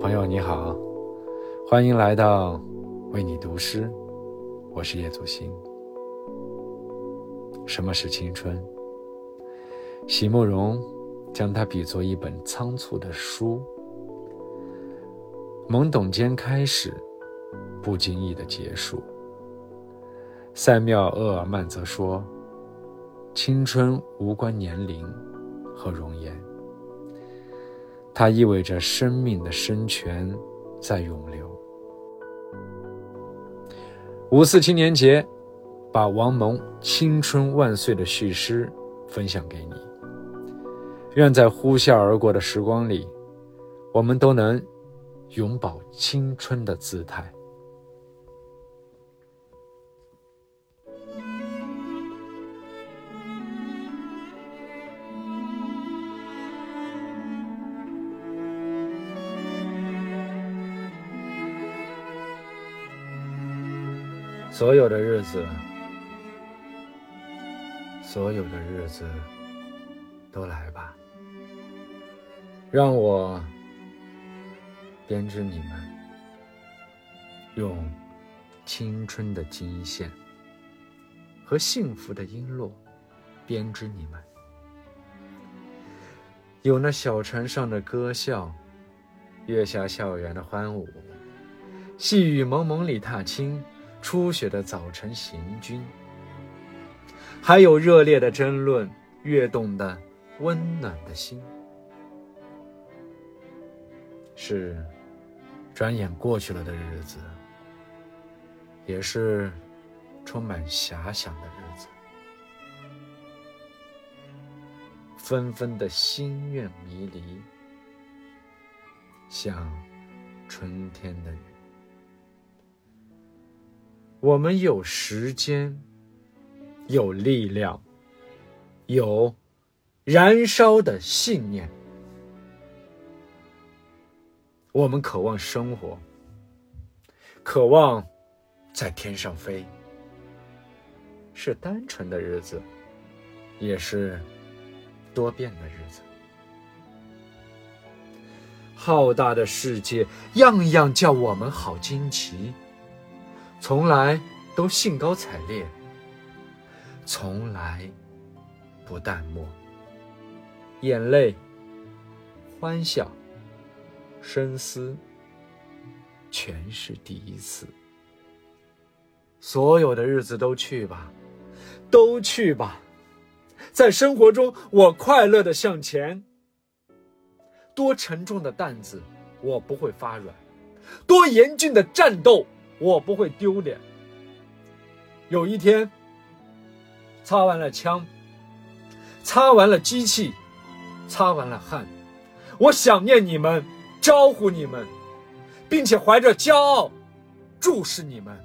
朋友你好，欢迎来到为你读诗，我是叶祖新。什么是青春？席慕容将它比作一本仓促的书，懵懂间开始，不经意的结束。塞缪厄尔曼则说：“青春无关年龄和容颜。”它意味着生命的深泉在涌流。五四青年节，把王蒙《青春万岁》的序诗分享给你。愿在呼啸而过的时光里，我们都能永葆青春的姿态。所有的日子，所有的日子，都来吧，让我编织你们，用青春的金线和幸福的璎珞编织你们。有那小船上的歌笑，月下校园的欢舞，细雨蒙蒙里踏青。初雪的早晨行军，还有热烈的争论，跃动的温暖的心，是转眼过去了的日子，也是充满遐想的日子，纷纷的心愿迷离，像春天的雨。我们有时间，有力量，有燃烧的信念。我们渴望生活，渴望在天上飞。是单纯的日子，也是多变的日子。浩大的世界，样样叫我们好惊奇。从来都兴高采烈，从来不淡漠。眼泪、欢笑、深思，全是第一次。所有的日子都去吧，都去吧。在生活中，我快乐的向前。多沉重的担子，我不会发软；多严峻的战斗。我不会丢脸。有一天，擦完了枪，擦完了机器，擦完了汗，我想念你们，招呼你们，并且怀着骄傲注视你们。